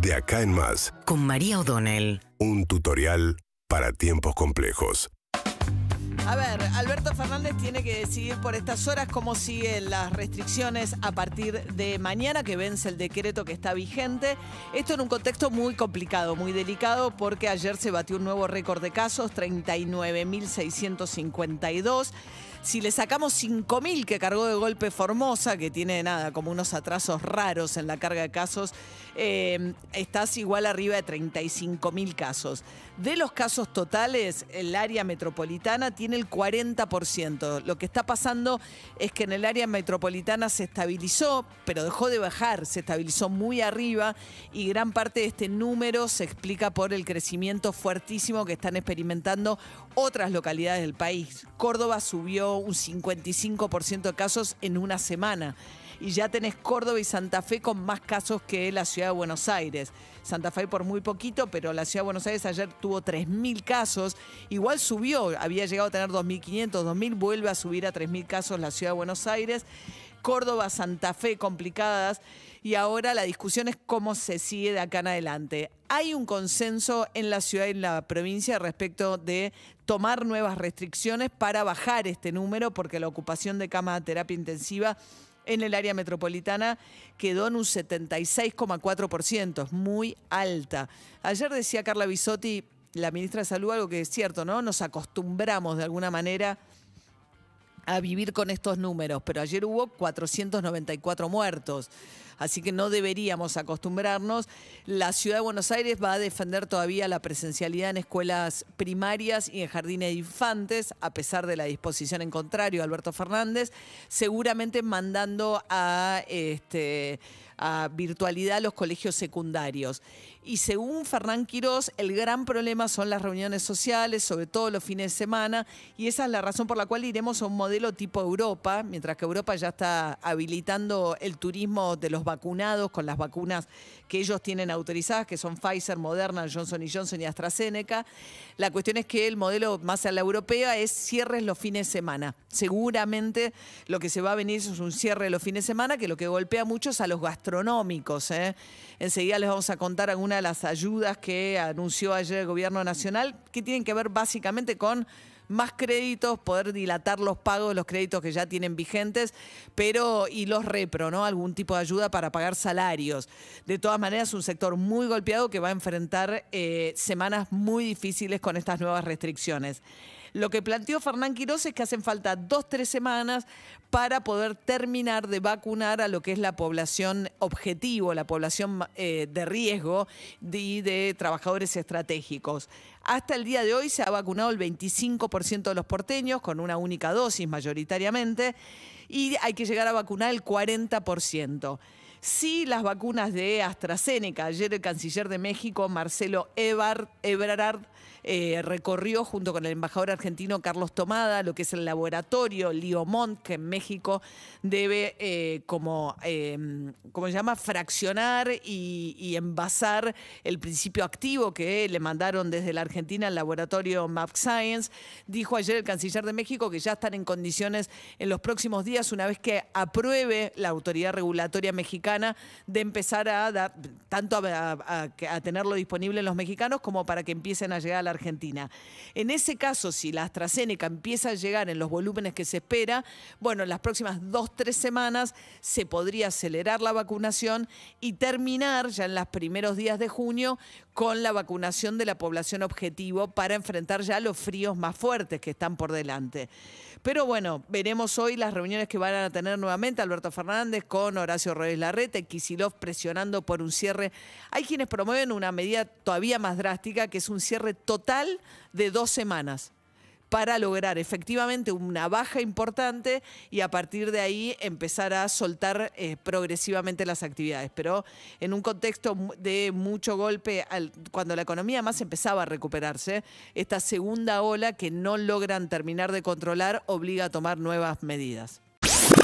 De acá en más, con María O'Donnell. un tutorial para tiempos complejos. A ver, Alberto Fernández tiene que decidir por estas horas cómo siguen las restricciones a partir de mañana, que vence el decreto que está vigente. Esto en un contexto muy complicado, muy delicado, porque ayer se batió un nuevo récord de casos, 39.652. Si le sacamos 5.000 que cargó de golpe Formosa, que tiene nada, como unos atrasos raros en la carga de casos, eh, estás igual arriba de 35.000 casos. De los casos totales, el área metropolitana tiene el 40%. Lo que está pasando es que en el área metropolitana se estabilizó, pero dejó de bajar, se estabilizó muy arriba y gran parte de este número se explica por el crecimiento fuertísimo que están experimentando otras localidades del país. Córdoba subió un 55% de casos en una semana y ya tenés Córdoba y Santa Fe con más casos que la ciudad de Buenos Aires. Santa Fe por muy poquito, pero la ciudad de Buenos Aires ayer tuvo 3.000 casos. Igual subió, había llegado a tener 2.500, 2.000, vuelve a subir a 3.000 casos la ciudad de Buenos Aires. Córdoba, Santa Fe complicadas y ahora la discusión es cómo se sigue de acá en adelante. Hay un consenso en la ciudad y en la provincia respecto de tomar nuevas restricciones para bajar este número porque la ocupación de camas de terapia intensiva en el área metropolitana quedó en un 76,4%, es muy alta. Ayer decía Carla Bisotti, la ministra de Salud, algo que es cierto, ¿no? Nos acostumbramos de alguna manera a vivir con estos números, pero ayer hubo 494 muertos, así que no deberíamos acostumbrarnos. La ciudad de Buenos Aires va a defender todavía la presencialidad en escuelas primarias y en jardines de infantes, a pesar de la disposición en contrario de Alberto Fernández, seguramente mandando a este a virtualidad los colegios secundarios. Y según Fernán Quirós, el gran problema son las reuniones sociales, sobre todo los fines de semana, y esa es la razón por la cual iremos a un modelo tipo Europa, mientras que Europa ya está habilitando el turismo de los vacunados con las vacunas que ellos tienen autorizadas, que son Pfizer, Moderna, Johnson Johnson y AstraZeneca. La cuestión es que el modelo más a la europea es cierres los fines de semana. Seguramente lo que se va a venir es un cierre los fines de semana, que lo que golpea mucho es a los gastronómicos. ¿eh? Enseguida les vamos a contar algunas de las ayudas que anunció ayer el gobierno nacional, que tienen que ver básicamente con más créditos, poder dilatar los pagos los créditos que ya tienen vigentes, pero y los repro, ¿no? Algún tipo de ayuda para pagar salarios. De todas maneras, un sector muy golpeado que va a enfrentar eh, semanas muy difíciles con estas nuevas restricciones. Lo que planteó Fernán Quiroz es que hacen falta dos, tres semanas para poder terminar de vacunar a lo que es la población objetivo, la población eh, de riesgo y de, trabajadores estratégicos. Hasta el día de hoy se ha vacunado el 25% de los porteños con una única dosis mayoritariamente y hay que llegar a vacunar el 40%. Sí, las vacunas de AstraZeneca. Ayer el canciller de México, Marcelo Ebrard, eh, recorrió junto con el embajador argentino Carlos Tomada lo que es el laboratorio Liomont, que en México debe, eh, como, eh, ¿cómo se llama?, fraccionar y, y envasar el principio activo que le mandaron desde la Argentina al laboratorio Map Science. Dijo ayer el canciller de México que ya están en condiciones en los próximos días, una vez que apruebe la autoridad regulatoria mexicana, de empezar a dar, tanto a, tenerlo disponible en los mexicanos como para que empiecen a llegar a la Argentina. En ese caso, si la AstraZeneca empieza a llegar en los volúmenes que se espera, bueno, en las próximas dos, tres semanas se podría acelerar la vacunación y terminar ya en los primeros días de junio con la vacunación de la población objetivo para enfrentar ya los fríos más fuertes que están por delante. Pero bueno, veremos hoy las reuniones que van a tener nuevamente Alberto Fernández con Horacio Kisilov presionando por un cierre. Hay quienes promueven una medida todavía más drástica, que es un cierre total de dos semanas para lograr efectivamente una baja importante y a partir de ahí empezar a soltar eh, progresivamente las actividades. Pero en un contexto de mucho golpe, cuando la economía más empezaba a recuperarse, esta segunda ola que no logran terminar de controlar obliga a tomar nuevas medidas.